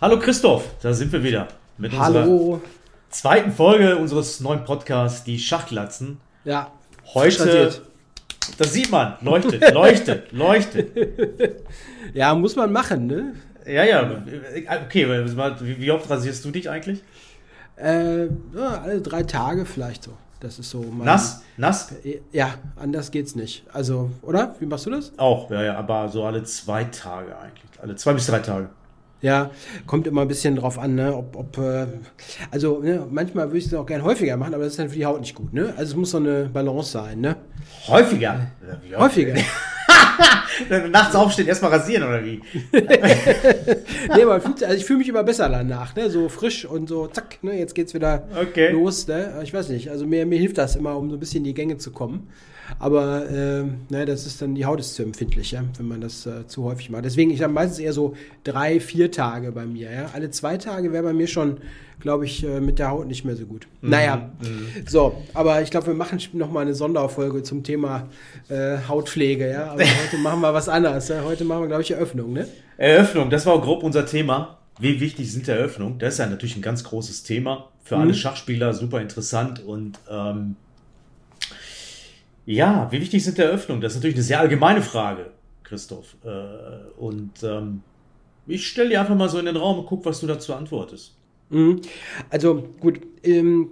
Hallo Christoph, da sind wir wieder mit Hallo. zweiten Folge unseres neuen Podcasts, die Schachglatzen. Ja. Heute, das sieht man, leuchtet, leuchtet, leuchtet. Ja, muss man machen, ne? Ja, ja. Okay, wie oft rasierst du dich eigentlich? Äh, alle drei Tage vielleicht so. Das ist so mein, Nass? Nass? Ja, anders geht's nicht. Also, oder? Wie machst du das? Auch, ja, ja, aber so alle zwei Tage eigentlich. Alle zwei bis drei Tage. Ja, kommt immer ein bisschen drauf an, ne? Ob, ob äh, also ne, manchmal würde ich es auch gerne häufiger machen, aber das ist dann für die Haut nicht gut, ne? Also es muss so eine Balance sein, ne? Häufiger? Ja, häufiger. Nachts aufstehen, erstmal rasieren oder wie? nee, aber fühlt, also ich fühle mich immer besser danach, ne? So frisch und so, zack, ne? Jetzt geht's wieder okay. los, ne? Ich weiß nicht, also mir, mir hilft das immer, um so ein bisschen in die Gänge zu kommen. Aber äh, ne, das ist dann, die Haut ist zu empfindlich, ja, wenn man das äh, zu häufig macht. Deswegen, ich habe meistens eher so drei, vier Tage bei mir. Ja? Alle zwei Tage wäre bei mir schon, glaube ich, äh, mit der Haut nicht mehr so gut. Mhm. Naja, mhm. so, aber ich glaube, wir machen nochmal eine Sonderfolge zum Thema äh, Hautpflege. Ja? Aber heute machen wir was anderes. Ja? Heute machen wir, glaube ich, Eröffnung. Ne? Eröffnung, das war auch grob unser Thema. Wie wichtig sind Eröffnungen? Das ist ja natürlich ein ganz großes Thema. Für mhm. alle Schachspieler super interessant und ähm, ja, wie wichtig sind Eröffnungen? Das ist natürlich eine sehr allgemeine Frage, Christoph. Äh, und ähm, ich stelle dir einfach mal so in den Raum und guck, was du dazu antwortest. Mhm. Also gut, ähm,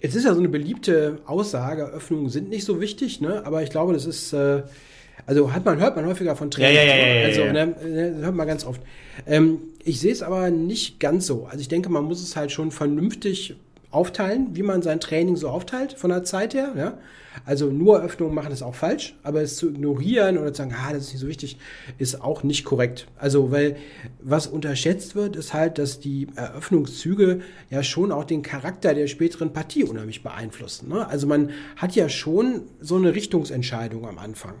es ist ja so eine beliebte Aussage, Eröffnungen sind nicht so wichtig, ne? aber ich glaube, das ist, äh, also hat man, hört man häufiger von Trainern. Ja, ja, ja, ja, also, ne, ne, hört man ganz oft. Ähm, ich sehe es aber nicht ganz so. Also ich denke, man muss es halt schon vernünftig aufteilen, wie man sein Training so aufteilt von der Zeit her. Ja? Also nur Öffnungen machen ist auch falsch, aber es zu ignorieren oder zu sagen, ah, das ist nicht so wichtig, ist auch nicht korrekt. Also, weil was unterschätzt wird, ist halt, dass die Eröffnungszüge ja schon auch den Charakter der späteren Partie unheimlich beeinflussen. Ne? Also man hat ja schon so eine Richtungsentscheidung am Anfang.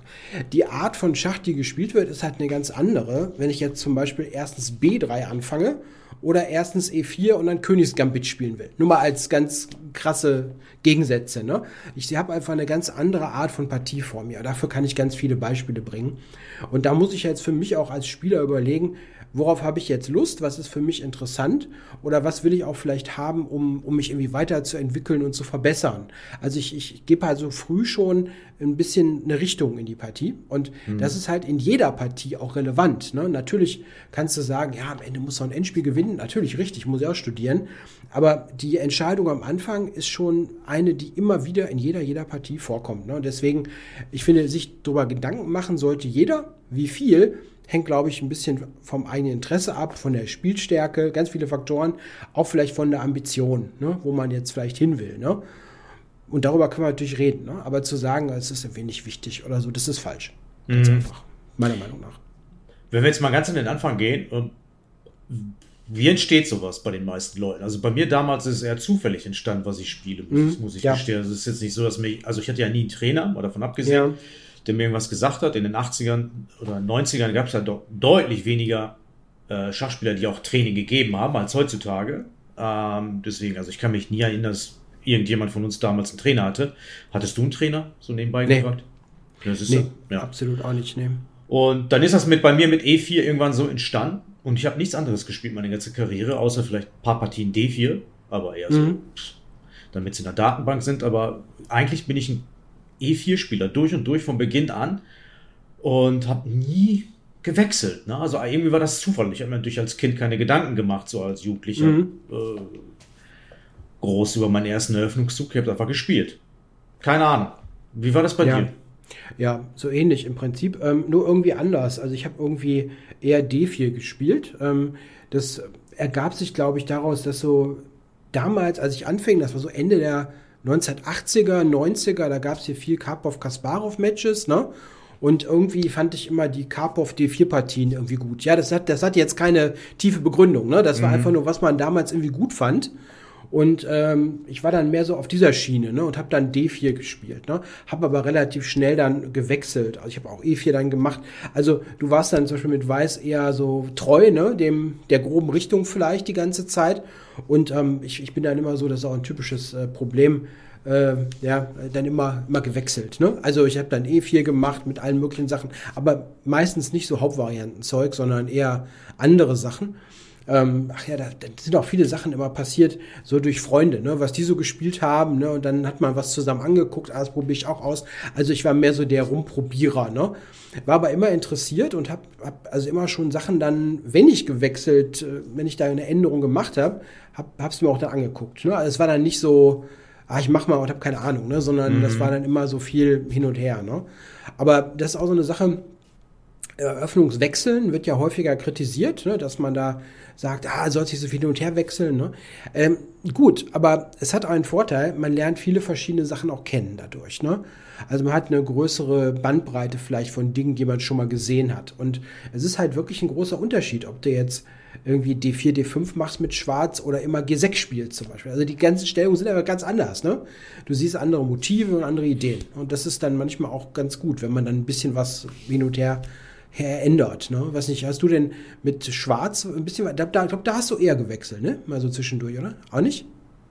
Die Art von Schach, die gespielt wird, ist halt eine ganz andere. Wenn ich jetzt zum Beispiel erstens B3 anfange oder erstens E4 und dann Königsgambit spielen will. Nur mal als ganz krasse Gegensätze. Ne? Ich habe einfach eine ganz andere Art von Partie vor mir. Dafür kann ich ganz viele Beispiele bringen. Und da muss ich jetzt für mich auch als Spieler überlegen, worauf habe ich jetzt Lust, was ist für mich interessant oder was will ich auch vielleicht haben, um, um mich irgendwie weiterzuentwickeln und zu verbessern. Also ich, ich gebe halt so früh schon ein bisschen eine Richtung in die Partie und mhm. das ist halt in jeder Partie auch relevant. Ne? Natürlich kannst du sagen, ja, am Ende muss man ein Endspiel gewinnen, natürlich richtig, muss ich auch studieren, aber die Entscheidung am Anfang ist schon eine, die immer wieder in jeder, jeder Partie vorkommt. Ne? Und deswegen, ich finde, sich darüber Gedanken machen sollte jeder, wie viel, hängt, glaube ich, ein bisschen vom eigenen Interesse ab, von der Spielstärke, ganz viele Faktoren, auch vielleicht von der Ambition, ne, wo man jetzt vielleicht hin will. Ne? Und darüber können wir natürlich reden. Ne? Aber zu sagen, es ist irgendwie nicht wichtig oder so, das ist falsch. Ganz mhm. einfach, meiner Meinung nach. Wenn wir jetzt mal ganz an den Anfang gehen, ähm, wie entsteht sowas bei den meisten Leuten? Also bei mir damals ist es eher zufällig entstanden, was ich spiele, mhm, muss ich ja. gestehen. Also es ist jetzt nicht so, dass mich, also ich hatte ja nie einen Trainer, mal davon abgesehen. Ja der mir irgendwas gesagt hat. In den 80ern oder 90ern gab es ja doch deutlich weniger äh, Schachspieler, die auch Training gegeben haben als heutzutage. Ähm, deswegen, also ich kann mich nie erinnern, dass irgendjemand von uns damals einen Trainer hatte. Hattest du einen Trainer so nebenbei nee. gefragt? Das ist nee, ja. absolut auch nicht nehmen. Und dann ist das mit bei mir mit E4 irgendwann so entstanden. Und ich habe nichts anderes gespielt meine ganze Karriere, außer vielleicht ein paar Partien D4, aber eher so, mhm. damit sie in der Datenbank sind. Aber eigentlich bin ich ein E4-Spieler durch und durch von Beginn an und habe nie gewechselt. Ne? Also irgendwie war das Zufall. Ich habe mir natürlich als Kind keine Gedanken gemacht, so als Jugendlicher. Mhm. Äh, groß über meinen ersten Eröffnungszug. Ich habe einfach gespielt. Keine Ahnung. Wie war das bei ja. dir? Ja, so ähnlich im Prinzip, ähm, nur irgendwie anders. Also ich habe irgendwie eher D4 gespielt. Ähm, das ergab sich, glaube ich, daraus, dass so damals, als ich anfing, das war so Ende der 1980er, 90er, da gab es hier viel Karpov-Kasparov-Matches, ne? Und irgendwie fand ich immer die Karpov D4-Partien irgendwie gut. Ja, das hat, das hat jetzt keine tiefe Begründung, ne? Das war mhm. einfach nur, was man damals irgendwie gut fand. Und ähm, ich war dann mehr so auf dieser Schiene ne, und habe dann D4 gespielt. Ne, habe aber relativ schnell dann gewechselt. Also ich habe auch E4 dann gemacht. Also du warst dann zum Beispiel mit Weiß eher so treu, ne, dem der groben Richtung vielleicht die ganze Zeit. Und ähm, ich, ich bin dann immer so, das ist auch ein typisches äh, Problem. Äh, ja, dann immer, immer gewechselt. Ne? Also ich habe dann E4 gemacht mit allen möglichen Sachen, aber meistens nicht so Hauptvarianten-Zeug, sondern eher andere Sachen. Ähm, ach ja, da, da, sind auch viele Sachen immer passiert, so durch Freunde, ne, was die so gespielt haben, ne, und dann hat man was zusammen angeguckt, ah, das probiere ich auch aus. Also ich war mehr so der Rumprobierer, ne. War aber immer interessiert und habe hab also immer schon Sachen dann, wenn ich gewechselt, äh, wenn ich da eine Änderung gemacht habe, hab, es mir auch dann angeguckt. Ne? Also es war dann nicht so, ah, ich mach mal und habe keine Ahnung, ne? sondern mhm. das war dann immer so viel hin und her. Ne? Aber das ist auch so eine Sache, Eröffnungswechseln wird ja häufiger kritisiert, ne? dass man da sagt, ah, soll sich so viel hin und her wechseln. Ne? Ähm, gut, aber es hat einen Vorteil, man lernt viele verschiedene Sachen auch kennen dadurch. Ne? Also man hat eine größere Bandbreite vielleicht von Dingen, die man schon mal gesehen hat. Und es ist halt wirklich ein großer Unterschied, ob du jetzt irgendwie D4, D5 machst mit Schwarz oder immer G6 spielst zum Beispiel. Also die ganzen Stellungen sind aber ganz anders. Ne? Du siehst andere Motive und andere Ideen. Und das ist dann manchmal auch ganz gut, wenn man dann ein bisschen was hin und her ändert. Ne? Was nicht, hast du denn mit Schwarz ein bisschen, da, da, ich glaube, da hast du eher gewechselt, ne? Mal so zwischendurch, oder? Auch nicht?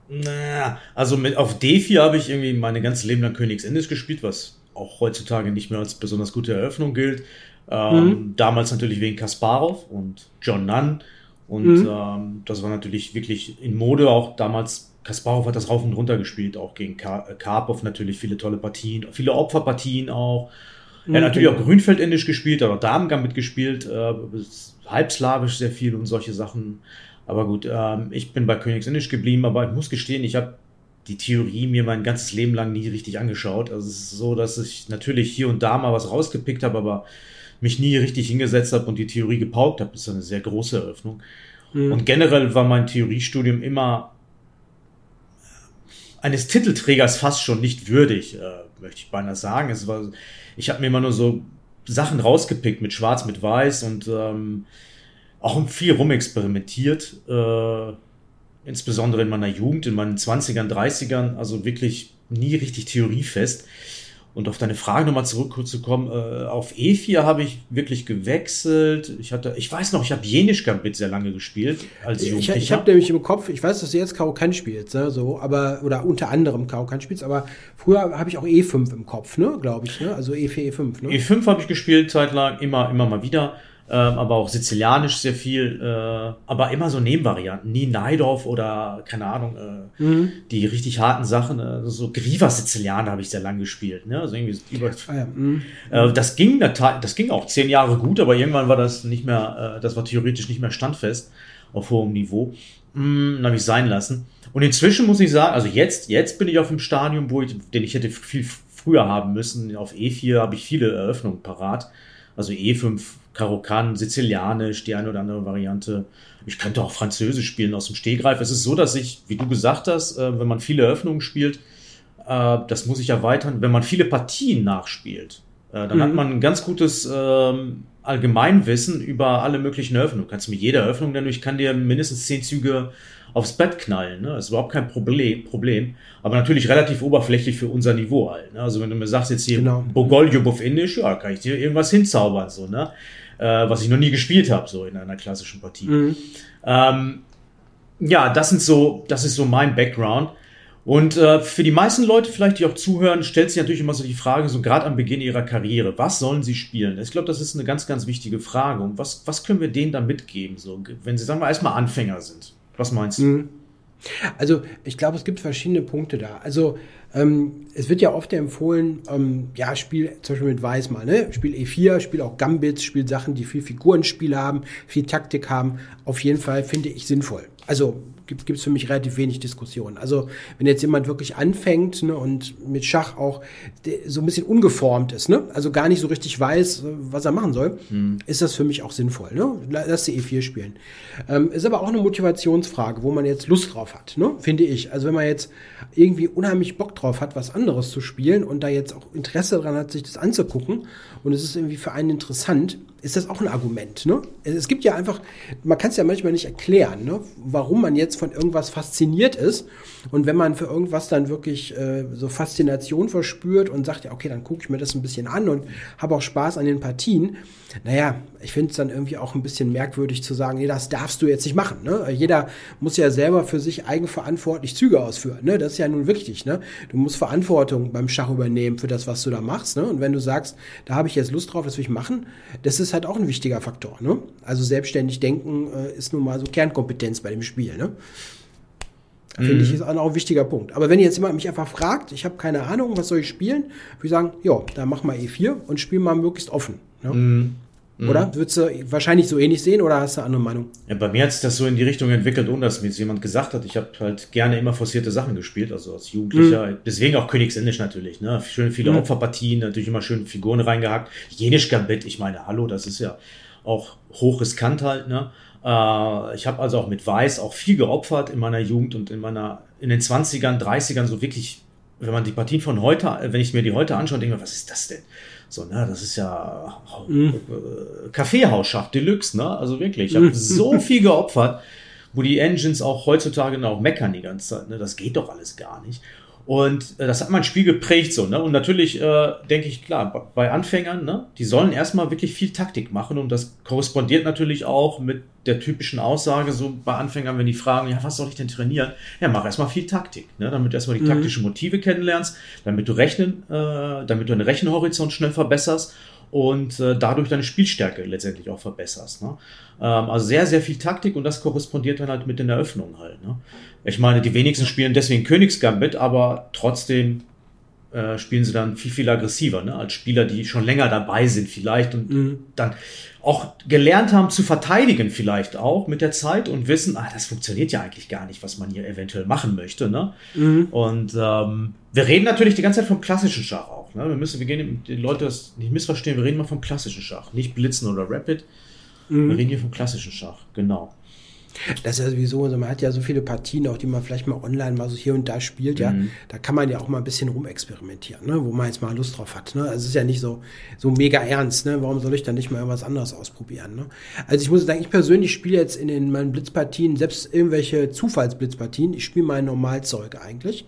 Naja, also mit, auf D4 habe ich irgendwie meine ganze Leben lang Königsindisch gespielt, was auch heutzutage nicht mehr als besonders gute Eröffnung gilt. Ähm, mhm. Damals natürlich wegen Kasparov und John Nunn. Und mhm. ähm, das war natürlich wirklich in Mode. Auch damals, Kasparov hat das rauf und runter gespielt, auch gegen Karpov natürlich viele tolle Partien, viele Opferpartien auch. Mhm. Er hat natürlich auch Grünfeldindisch gespielt, aber Damen mitgespielt, äh, halbslawisch sehr viel und solche Sachen. Aber gut, ähm, ich bin bei Königsindisch geblieben, aber ich muss gestehen, ich habe die Theorie mir mein ganzes Leben lang nie richtig angeschaut. Also es ist so, dass ich natürlich hier und da mal was rausgepickt habe, aber mich nie richtig hingesetzt habe und die Theorie gepaukt habe. Das ist eine sehr große Eröffnung. Mhm. Und generell war mein Theoriestudium immer eines Titelträgers fast schon nicht würdig, äh, möchte ich beinahe sagen. Es war, ich habe mir immer nur so Sachen rausgepickt mit Schwarz, mit Weiß und ähm, auch viel rumexperimentiert. Äh, insbesondere in meiner Jugend, in meinen 20ern, 30ern, also wirklich nie richtig theoriefest. Und auf deine Frage nochmal zurückzukommen, äh, auf E4 habe ich wirklich gewechselt. Ich hatte, ich weiß noch, ich habe Jenisch Gambit sehr lange gespielt als Jugendlicher. Ich, ich habe nämlich im Kopf, ich weiß, dass du jetzt Karokan spielst, ne, so, aber, oder unter anderem Karokan spielst, aber früher habe ich auch E5 im Kopf, ne, glaube ich, ne, also E4, E5, ne. E5 habe ich gespielt zeitlang, immer, immer mal wieder ähm, aber auch Sizilianisch sehr viel, äh, aber immer so Nebenvarianten, nie Neidorf oder keine Ahnung, äh, mhm. die richtig harten Sachen, äh, so Griva Sizilianer habe ich sehr lang gespielt, ne? Also irgendwie über, ah, ja. mhm. äh, das ging, das ging auch zehn Jahre gut, aber irgendwann war das nicht mehr, äh, das war theoretisch nicht mehr standfest auf hohem Niveau. Mm, dann habe ich sein lassen. Und inzwischen muss ich sagen, also jetzt, jetzt bin ich auf dem Stadium, wo ich, den ich hätte viel früher haben müssen. Auf E4 habe ich viele Eröffnungen parat. Also E5 Karokan, Sizilianisch, die eine oder andere Variante. Ich könnte auch Französisch spielen aus dem Stehgreif. Es ist so, dass ich, wie du gesagt hast, äh, wenn man viele Eröffnungen spielt, äh, das muss ich erweitern, wenn man viele Partien nachspielt, äh, dann mhm. hat man ein ganz gutes ähm, Allgemeinwissen über alle möglichen Eröffnungen. Du kannst mit jeder Eröffnung, denn ich kann dir mindestens zehn Züge aufs Bett knallen. Ne? Das ist überhaupt kein Problem, Problem. Aber natürlich relativ oberflächlich für unser Niveau halt. Ne? Also wenn du mir sagst jetzt hier genau. Bogoljub auf Indisch, ja, kann ich dir irgendwas hinzaubern. So, ne? Äh, was ich noch nie gespielt habe, so in einer klassischen Partie. Mhm. Ähm, ja, das sind so, das ist so mein Background. Und äh, für die meisten Leute vielleicht, die auch zuhören, stellt sich natürlich immer so die Frage, so gerade am Beginn ihrer Karriere, was sollen sie spielen? Ich glaube, das ist eine ganz, ganz wichtige Frage. Und was, was können wir denen da mitgeben, so, wenn sie, sagen wir, erstmal Anfänger sind? Was meinst du? Mhm. Also ich glaube, es gibt verschiedene Punkte da. Also ähm, es wird ja oft empfohlen, ähm, ja, Spiel zum Beispiel mit Weiß mal, ne? Spiel E4, Spiel auch Gambits, Spiel Sachen, die viel Figurenspiel haben, viel Taktik haben. Auf jeden Fall finde ich sinnvoll. Also gibt es für mich relativ wenig Diskussion. Also wenn jetzt jemand wirklich anfängt ne, und mit Schach auch so ein bisschen ungeformt ist, ne, also gar nicht so richtig weiß, was er machen soll, hm. ist das für mich auch sinnvoll. Ne? Lass die E4 spielen. Ähm, ist aber auch eine Motivationsfrage, wo man jetzt Lust drauf hat, ne, finde ich. Also wenn man jetzt irgendwie unheimlich Bock drauf hat, was anderes zu spielen und da jetzt auch Interesse daran hat, sich das anzugucken und es ist irgendwie für einen interessant, ist das auch ein Argument. Ne? Es gibt ja einfach, man kann es ja manchmal nicht erklären, ne? warum man jetzt von irgendwas fasziniert ist. Und wenn man für irgendwas dann wirklich äh, so Faszination verspürt und sagt, ja, okay, dann gucke ich mir das ein bisschen an und habe auch Spaß an den Partien, naja, ich finde es dann irgendwie auch ein bisschen merkwürdig zu sagen, nee, das darfst du jetzt nicht machen. Ne? Jeder muss ja selber für sich eigenverantwortlich Züge ausführen. Ne? Das ist ja nun wichtig. Ne? Du musst Verantwortung beim Schach übernehmen für das, was du da machst. Ne? Und wenn du sagst, da habe ich jetzt Lust drauf, das will ich machen, das ist ist halt auch ein wichtiger Faktor. Ne? Also selbstständig denken äh, ist nun mal so Kernkompetenz bei dem Spiel. Ne? Finde ich, mhm. ist auch ein wichtiger Punkt. Aber wenn jetzt jemand mich einfach fragt, ich habe keine Ahnung, was soll ich spielen, würde ich sagen, ja, dann mach mal E4 und spiel mal möglichst offen. Ja? Mhm. Oder? Mhm. Würdest du wahrscheinlich so ähnlich sehen oder hast du eine andere Meinung? Ja, bei mir hat sich das so in die Richtung entwickelt, ohne dass mir jetzt jemand gesagt hat. Ich habe halt gerne immer forcierte Sachen gespielt, also als Jugendlicher. Mhm. Deswegen auch Königsindisch natürlich. Ne? Schön viele mhm. Opferpartien, natürlich immer schön Figuren reingehackt. Jenisch Gambit, ich meine, hallo, das ist ja auch hochriskant halt. Ne? Äh, ich habe also auch mit Weiß auch viel geopfert in meiner Jugend und in meiner, in den 20ern, 30ern so wirklich, wenn man die Partien von heute, wenn ich mir die heute anschaue, denke ich mir, was ist das denn? So, ne, das ist ja mhm. Äh, Kaffeehausschacht Deluxe, ne? Also wirklich, ich habe mhm. so viel geopfert, wo die Engines auch heutzutage auch meckern die ganze Zeit, ne? Das geht doch alles gar nicht. Und äh, das hat mein Spiel geprägt so, ne? Und natürlich äh, denke ich, klar, bei Anfängern, ne, die sollen erstmal wirklich viel Taktik machen und das korrespondiert natürlich auch mit der typischen Aussage, so bei Anfängern, wenn die fragen, ja, was soll ich denn trainieren? Ja, mach erstmal viel Taktik, ne? damit du erstmal die mhm. taktischen Motive kennenlernst, damit du rechnen, äh, damit du einen Rechenhorizont schnell verbesserst und äh, dadurch deine Spielstärke letztendlich auch verbesserst. Ne? Ähm, also sehr, sehr viel Taktik und das korrespondiert dann halt mit den Eröffnungen halt. Ne? Ich meine, die wenigsten spielen deswegen Königsgambit, aber trotzdem äh, spielen sie dann viel, viel aggressiver, ne? als Spieler, die schon länger dabei sind vielleicht und mhm. dann auch gelernt haben zu verteidigen vielleicht auch mit der Zeit und wissen, ah, das funktioniert ja eigentlich gar nicht, was man hier eventuell machen möchte. Ne? Mhm. Und ähm, wir reden natürlich die ganze Zeit vom klassischen Schach auch. Ne? Wir müssen, wir gehen, die Leute das nicht missverstehen, wir reden mal vom klassischen Schach, nicht Blitzen oder Rapid. Mhm. Wir reden hier vom klassischen Schach, genau. Das ist ja sowieso, also man hat ja so viele Partien, auch die man vielleicht mal online mal so hier und da spielt, ja. Mhm. Da kann man ja auch mal ein bisschen rumexperimentieren, ne? wo man jetzt mal Lust drauf hat. Ne? Also es ist ja nicht so, so mega ernst, ne? Warum soll ich dann nicht mal irgendwas anderes ausprobieren? Ne? Also ich muss sagen, ich persönlich spiele jetzt in den, meinen Blitzpartien, selbst irgendwelche Zufallsblitzpartien, ich spiele mein Normalzeug eigentlich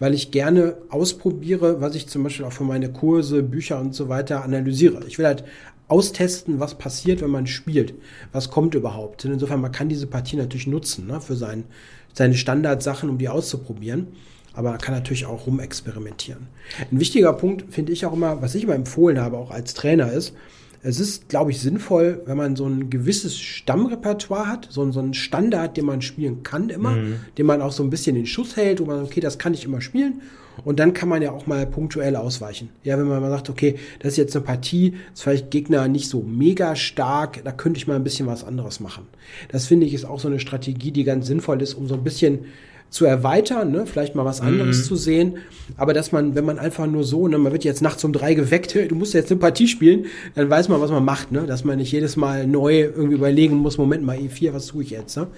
weil ich gerne ausprobiere, was ich zum Beispiel auch für meine Kurse, Bücher und so weiter analysiere. Ich will halt austesten, was passiert, wenn man spielt. Was kommt überhaupt. Und insofern, man kann diese Partie natürlich nutzen ne, für sein, seine Standardsachen, um die auszuprobieren. Aber man kann natürlich auch rumexperimentieren. Ein wichtiger Punkt finde ich auch immer, was ich immer empfohlen habe, auch als Trainer, ist, es ist, glaube ich, sinnvoll, wenn man so ein gewisses Stammrepertoire hat, so, so einen Standard, den man spielen kann immer, mhm. den man auch so ein bisschen in Schuss hält, wo man, okay, das kann ich immer spielen. Und dann kann man ja auch mal punktuell ausweichen. Ja, wenn man mal sagt, okay, das ist jetzt eine Partie, ist vielleicht Gegner nicht so mega stark, da könnte ich mal ein bisschen was anderes machen. Das finde ich ist auch so eine Strategie, die ganz sinnvoll ist, um so ein bisschen zu erweitern, ne? vielleicht mal was anderes mhm. zu sehen. Aber dass man, wenn man einfach nur so, ne, man wird jetzt nachts um drei geweckt, du musst jetzt eine Partie spielen, dann weiß man, was man macht, ne? Dass man nicht jedes Mal neu irgendwie überlegen muss, Moment mal, E4, was tue ich jetzt? Ne?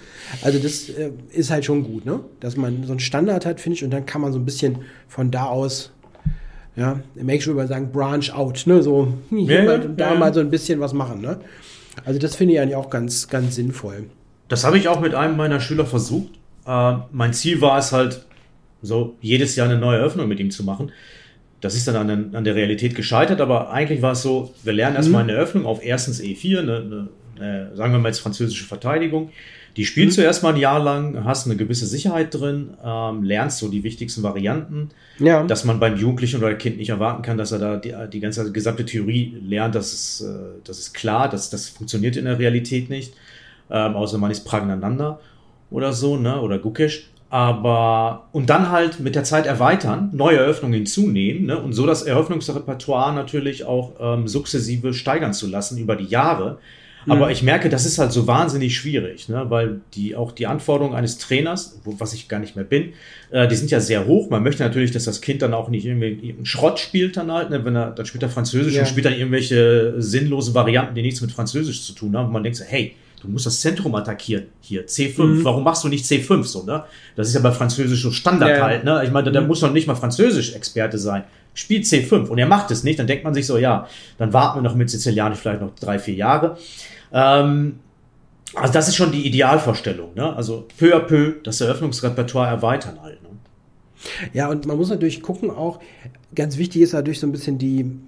Also das äh, ist halt schon gut, ne? Dass man so einen Standard hat, finde ich, und dann kann man so ein bisschen von da aus ja, im Englischen würde man sagen, branch out, ne? So hier ja, mal, da ja. mal so ein bisschen was machen, ne? Also das finde ich eigentlich auch ganz, ganz sinnvoll. Das habe ich auch mit einem meiner Schüler versucht. Äh, mein Ziel war es halt, so jedes Jahr eine neue Eröffnung mit ihm zu machen. Das ist dann an, an der Realität gescheitert, aber eigentlich war es so, wir lernen erstmal mhm. eine Eröffnung auf erstens E4, eine, eine, eine, sagen wir mal jetzt französische Verteidigung. Die spielst mhm. du erstmal ein Jahr lang, hast eine gewisse Sicherheit drin, ähm, lernst so die wichtigsten Varianten, ja. dass man beim Jugendlichen oder Kind nicht erwarten kann, dass er da die, die ganze gesamte Theorie lernt. Das ist, äh, das ist klar, das, das funktioniert in der Realität nicht, ähm, außer man ist pragneinander oder so, ne? Oder Gukesh. Aber, und dann halt mit der Zeit erweitern, neue Eröffnungen hinzunehmen, ne? Und so das Eröffnungsrepertoire natürlich auch ähm, sukzessive steigern zu lassen über die Jahre. Aber mhm. ich merke, das ist halt so wahnsinnig schwierig, ne? weil die auch die Anforderungen eines Trainers, wo, was ich gar nicht mehr bin, äh, die sind ja sehr hoch. Man möchte natürlich, dass das Kind dann auch nicht irgendwie einen Schrott spielt dann halt, ne? wenn er dann spielt er Französisch ja. und spielt dann irgendwelche sinnlosen Varianten, die nichts mit Französisch zu tun haben. Und man denkt so, hey, du musst das Zentrum attackieren. Hier, C5. Mhm. Warum machst du nicht C5 so, ne? Das ist ja bei Französisch so Standard ja, halt, ne? Ich meine, da, mhm. muss noch nicht mal Französisch-Experte sein. Spielt C5 und er macht es nicht, dann denkt man sich so, ja, dann warten wir noch mit Sizilianisch vielleicht noch drei, vier Jahre. Ähm, also das ist schon die Idealvorstellung, ne? Also peu à peu das Eröffnungsrepertoire erweitern halt, ne? Ja, und man muss natürlich gucken auch, ganz wichtig ist natürlich so ein bisschen die,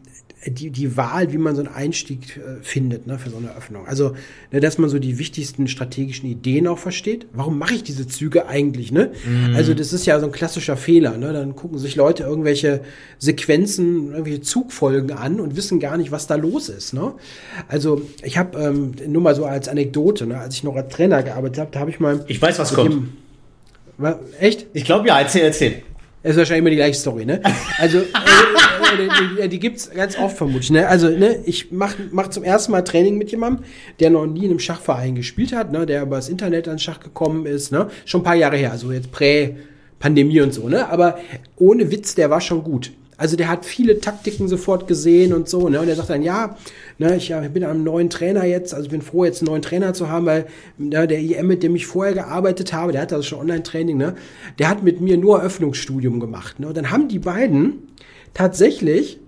die, die Wahl, wie man so einen Einstieg äh, findet ne, für so eine Öffnung. Also, ne, dass man so die wichtigsten strategischen Ideen auch versteht. Warum mache ich diese Züge eigentlich? Ne? Mhm. Also, das ist ja so ein klassischer Fehler. Ne? Dann gucken sich Leute irgendwelche Sequenzen, irgendwelche Zugfolgen an und wissen gar nicht, was da los ist. Ne? Also, ich habe ähm, nur mal so als Anekdote, ne, als ich noch als Trainer gearbeitet habe, da habe ich mal. Ich weiß, was kommt. Dem, was, echt? Ich glaube, ja, erzähl, erzähl. Das ist wahrscheinlich immer die gleiche Story, ne? Also, äh, äh, die, die, gibt's ganz oft vermutlich, ne? Also, ne, ich mach, mach zum ersten Mal Training mit jemandem, der noch nie in einem Schachverein gespielt hat, ne? Der über das Internet an Schach gekommen ist, ne? Schon ein paar Jahre her, also jetzt Prä-Pandemie und so, ne? Aber ohne Witz, der war schon gut. Also der hat viele Taktiken sofort gesehen und so, ne? Und er sagt dann, ja, ne, ich, ich bin am neuen Trainer jetzt, also ich bin froh, jetzt einen neuen Trainer zu haben, weil ne, der IM, mit dem ich vorher gearbeitet habe, der hatte also schon Online-Training, ne? Der hat mit mir nur Eröffnungsstudium gemacht. Ne? Und dann haben die beiden tatsächlich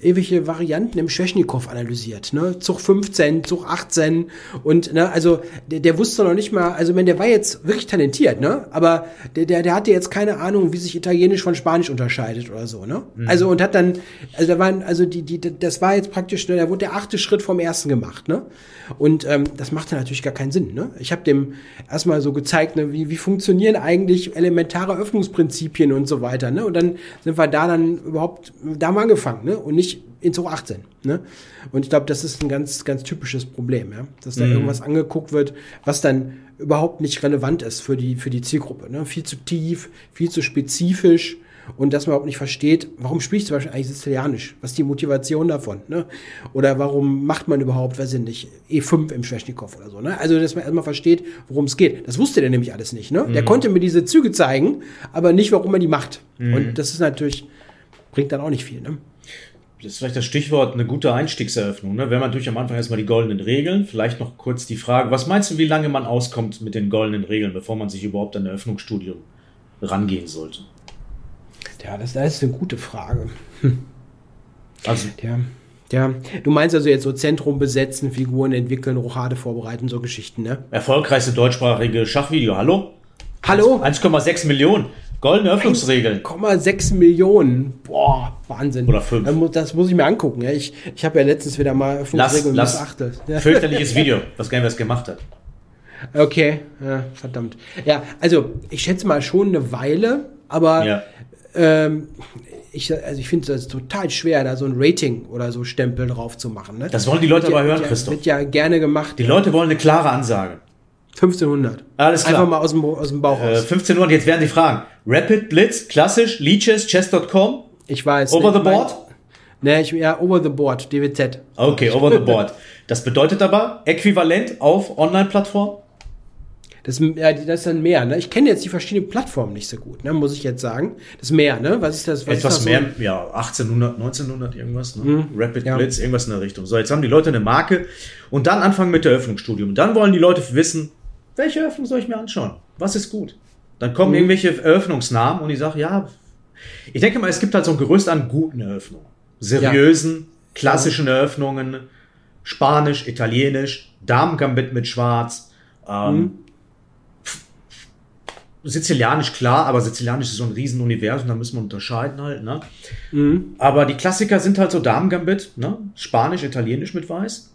ewige Varianten im Schweschnikow analysiert, ne? Zug 15, Zug 18 und ne, also der, der wusste noch nicht mal, also wenn der war jetzt wirklich talentiert, ne? Aber der, der, der hatte jetzt keine Ahnung, wie sich Italienisch von Spanisch unterscheidet oder so, ne? Mhm. Also und hat dann, also da waren, also die, die, das war jetzt praktisch, ne, da wurde der achte Schritt vom ersten gemacht, ne? Und ähm, das machte natürlich gar keinen Sinn, ne? Ich habe dem erstmal so gezeigt, ne, wie, wie funktionieren eigentlich elementare Öffnungsprinzipien und so weiter, ne? Und dann sind wir da dann überhaupt, da wir angefangen, ne? Und nicht in Zug 18. Ne? Und ich glaube, das ist ein ganz, ganz typisches Problem, ja? dass da mhm. irgendwas angeguckt wird, was dann überhaupt nicht relevant ist für die, für die Zielgruppe. Ne? Viel zu tief, viel zu spezifisch und dass man überhaupt nicht versteht, warum spiele ich zum Beispiel eigentlich Sizilianisch? Was ist die Motivation davon? Ne? Oder warum macht man überhaupt, weiß ich nicht, E5 im Schweschnikow oder so? Ne? Also, dass man erstmal versteht, worum es geht. Das wusste der nämlich alles nicht. Ne? Mhm. Der konnte mir diese Züge zeigen, aber nicht, warum man die macht. Mhm. Und das ist natürlich, bringt dann auch nicht viel. Ne? Das ist vielleicht das Stichwort, eine gute Einstiegseröffnung. Ne? Wenn man natürlich am Anfang erstmal die goldenen Regeln, vielleicht noch kurz die Frage, was meinst du, wie lange man auskommt mit den goldenen Regeln, bevor man sich überhaupt an ein Eröffnungsstudium rangehen sollte? Ja, das, das ist eine gute Frage. Hm. Also. Ja. Ja, du meinst also jetzt so Zentrum besetzen, Figuren entwickeln, Rochade vorbereiten, so Geschichten, ne? Erfolgreichste deutschsprachige Schachvideo, hallo? Hallo? 1,6 Millionen. Goldene Öffnungsregeln. 1,6 Millionen. Boah, Wahnsinn. Oder 5. Das muss ich mir angucken. Ich, ich habe ja letztens wieder mal Öffnungsregeln lass, missachtet. Ja. Fürchterliches Video, was Game das gemacht hat. Okay, ja, verdammt. Ja, also ich schätze mal schon eine Weile, aber ja. ähm, ich, also ich finde es total schwer, da so ein Rating oder so Stempel drauf zu machen. Ne? Das wollen die Leute aber hören, Christoph. Wird ja gerne gemacht. Die Leute wollen eine klare Ansage. 1500. Alles klar. Einfach mal aus dem, aus dem Bauch äh, raus. 1500, jetzt werden die Fragen. Rapid, Blitz, klassisch, Leeches, Chess.com? Ich weiß. Over nicht, the board? Ne, ich, ja, over the board, DWZ. Okay, over the board. Das bedeutet aber äquivalent auf Online-Plattformen? Das, ja, das ist dann mehr. Ne? Ich kenne jetzt die verschiedenen Plattformen nicht so gut, ne? muss ich jetzt sagen. Das ist mehr, ne? Was ist das? Was Etwas ist das mehr, so? ja, 1800, 1900 irgendwas, ne? Mhm. Rapid ja. Blitz, irgendwas in der Richtung. So, jetzt haben die Leute eine Marke und dann anfangen mit der Öffnungsstudium. Dann wollen die Leute wissen, welche Eröffnung soll ich mir anschauen? Was ist gut? Dann kommen mhm. irgendwelche Eröffnungsnamen und ich sage, ja, ich denke mal, es gibt halt so ein Gerüst an guten Eröffnungen. Seriösen, ja. klassischen Eröffnungen, Spanisch, Italienisch, Damengambit mit Schwarz, ähm, mhm. Sizilianisch klar, aber Sizilianisch ist so ein Riesenuniversum, da müssen wir unterscheiden halt, ne? Mhm. Aber die Klassiker sind halt so Damengambit, ne? Spanisch, Italienisch mit Weiß.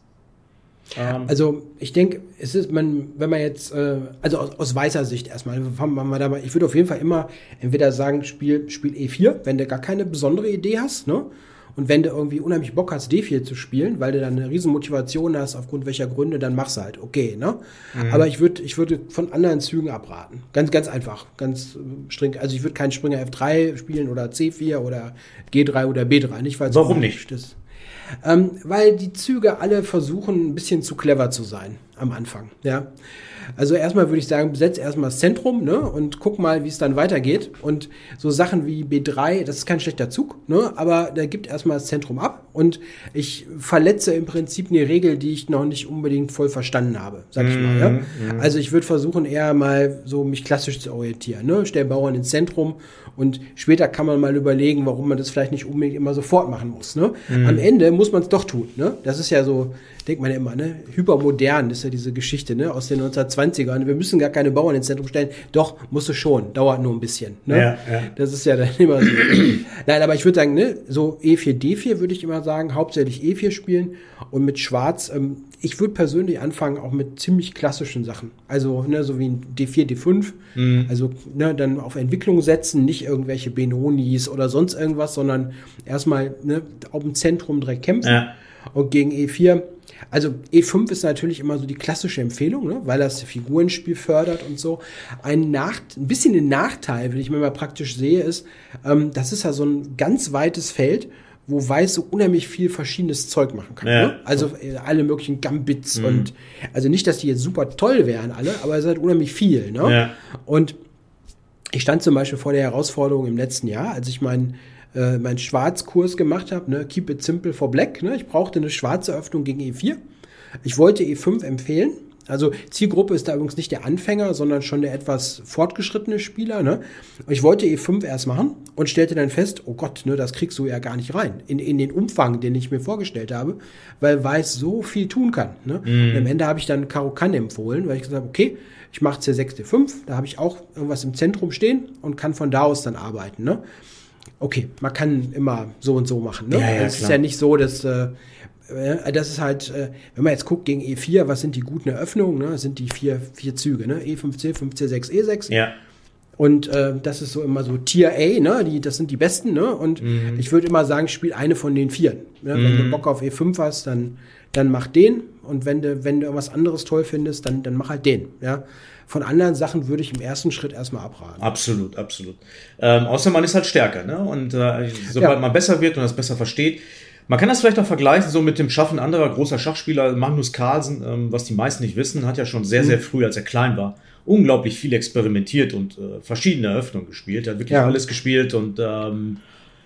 Ähm. Also ich denke, es ist, man, wenn man jetzt, äh, also aus, aus weißer Sicht erstmal, ich würde auf jeden Fall immer entweder sagen, Spiel, Spiel E4, wenn du gar keine besondere Idee hast, ne? Und wenn du irgendwie unheimlich Bock hast, D4 zu spielen, weil du dann eine riesen Motivation hast, aufgrund welcher Gründe, dann machst du halt, okay, ne? Mhm. Aber ich würde, ich würde von anderen Zügen abraten. Ganz, ganz einfach. Ganz äh, streng. Also ich würde keinen Springer F3 spielen oder C4 oder G3 oder B3. Nicht, weil Warum nicht? Ist. Ähm, weil die Züge alle versuchen, ein bisschen zu clever zu sein am Anfang. Ja. Also erstmal würde ich sagen, besetz erstmal das Zentrum ne, und guck mal, wie es dann weitergeht. Und so Sachen wie B3, das ist kein schlechter Zug, ne, aber der gibt erstmal das Zentrum ab und ich verletze im Prinzip eine Regel, die ich noch nicht unbedingt voll verstanden habe, sag ich mal. Ja? Mhm, mhm. Also ich würde versuchen, eher mal so mich klassisch zu orientieren. Ne? Stell Bauern ins Zentrum und später kann man mal überlegen, warum man das vielleicht nicht unbedingt immer sofort machen muss. Ne? Mhm. Am Ende muss man es doch tun. Ne? Das ist ja so, denkt man ja immer, ne? hypermodern ist ja diese Geschichte ne? aus den 1920ern. Wir müssen gar keine Bauern ins Zentrum stellen. Doch, musst du schon. Dauert nur ein bisschen. Ne? Ja, ja. Das ist ja dann immer so. Nein, aber ich würde sagen, ne? so E4, D4 würde ich immer sagen, hauptsächlich E4 spielen und mit Schwarz. Ähm, ich würde persönlich anfangen auch mit ziemlich klassischen Sachen. Also ne, so wie ein D4, D5. Mhm. Also ne, dann auf Entwicklung setzen, nicht irgendwelche Benonis oder sonst irgendwas, sondern erstmal ne, auf dem Zentrum direkt kämpfen. Ja. Und gegen E4, also E5 ist natürlich immer so die klassische Empfehlung, ne, weil das Figurenspiel fördert und so. Ein, Nach ein bisschen ein Nachteil, wenn ich mir mal praktisch sehe, ist, ähm, das ist ja so ein ganz weites Feld wo Weiß so unheimlich viel verschiedenes Zeug machen kann. Ja. Ne? Also äh, alle möglichen Gambits mhm. und also nicht, dass die jetzt super toll wären alle, aber es ist halt unheimlich viel. Ne? Ja. Und ich stand zum Beispiel vor der Herausforderung im letzten Jahr, als ich meinen äh, meinen Schwarzkurs gemacht habe, ne? Keep it simple for black. Ne? Ich brauchte eine schwarze Öffnung gegen E4. Ich wollte E5 empfehlen, also Zielgruppe ist da übrigens nicht der Anfänger, sondern schon der etwas fortgeschrittene Spieler. Ne? Ich wollte E5 erst machen und stellte dann fest, oh Gott, ne, das kriegst du ja gar nicht rein. In, in den Umfang, den ich mir vorgestellt habe, weil Weiß so viel tun kann. Ne? Mhm. Und am Ende habe ich dann Karo Kann empfohlen, weil ich gesagt habe, okay, ich mache C6, D5, da habe ich auch irgendwas im Zentrum stehen und kann von da aus dann arbeiten. Ne? Okay, man kann immer so und so machen. Ne? Ja, ja, es ist ja nicht so, dass äh, das ist halt, äh, wenn man jetzt guckt gegen E4, was sind die guten Eröffnungen? Ne? Das sind die vier, vier Züge, ne? E5, C5, C6, E6. Ja. Und äh, das ist so immer so Tier A, ne? Die, das sind die besten, ne? Und mhm. ich würde immer sagen, spiel eine von den vier. Ne? Mhm. Wenn du mhm. Bock auf E5 hast, dann, dann mach den. Und wenn du, wenn du irgendwas anderes toll findest, dann, dann mach halt den. Ja. Von anderen Sachen würde ich im ersten Schritt erstmal abraten. Absolut, absolut. Ähm, außer man ist halt stärker, ne? Und äh, sobald ja. man besser wird und das besser versteht, man kann das vielleicht auch vergleichen so mit dem Schaffen anderer großer Schachspieler. Magnus Carlsen, ähm, was die meisten nicht wissen, hat ja schon sehr, sehr mhm. früh, als er klein war, unglaublich viel experimentiert und äh, verschiedene Eröffnungen gespielt. Er hat wirklich ja. alles gespielt und ähm,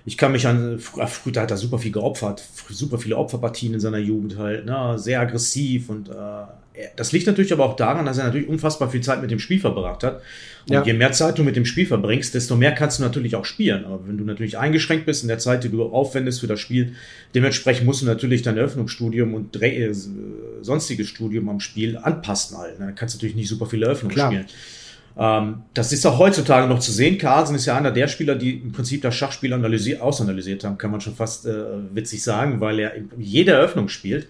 ich kann mich an, früher, hat er super viel geopfert, super viele Opferpartien in seiner Jugend halt, ne? sehr aggressiv und äh, das liegt natürlich aber auch daran, dass er natürlich unfassbar viel Zeit mit dem Spiel verbracht hat. Und ja. je mehr Zeit du mit dem Spiel verbringst, desto mehr kannst du natürlich auch spielen. Aber wenn du natürlich eingeschränkt bist in der Zeit, die du aufwendest für das Spiel, dementsprechend musst du natürlich dein Eröffnungsstudium und äh, sonstiges Studium am Spiel anpassen halt. Dann kannst du natürlich nicht super viele Eröffnungen Klar. spielen. Ähm, das ist auch heutzutage noch zu sehen. Carlsen ist ja einer der Spieler, die im Prinzip das Schachspiel analysiert, ausanalysiert haben, kann man schon fast äh, witzig sagen, weil er jede Eröffnung spielt.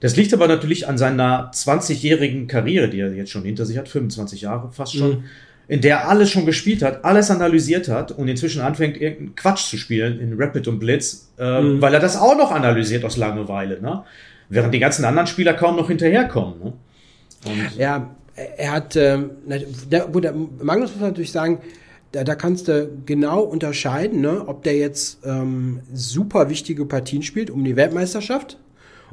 Das liegt aber natürlich an seiner 20-jährigen Karriere, die er jetzt schon hinter sich hat, 25 Jahre fast schon, mhm. in der er alles schon gespielt hat, alles analysiert hat und inzwischen anfängt, irgendeinen Quatsch zu spielen in Rapid und Blitz, äh, mhm. weil er das auch noch analysiert aus Langeweile, ne? Während die ganzen anderen Spieler kaum noch hinterherkommen. Ne? Und ja, er hat, ähm, der, gut, der Magnus muss natürlich sagen, da, da kannst du genau unterscheiden, ne, ob der jetzt ähm, super wichtige Partien spielt um die Weltmeisterschaft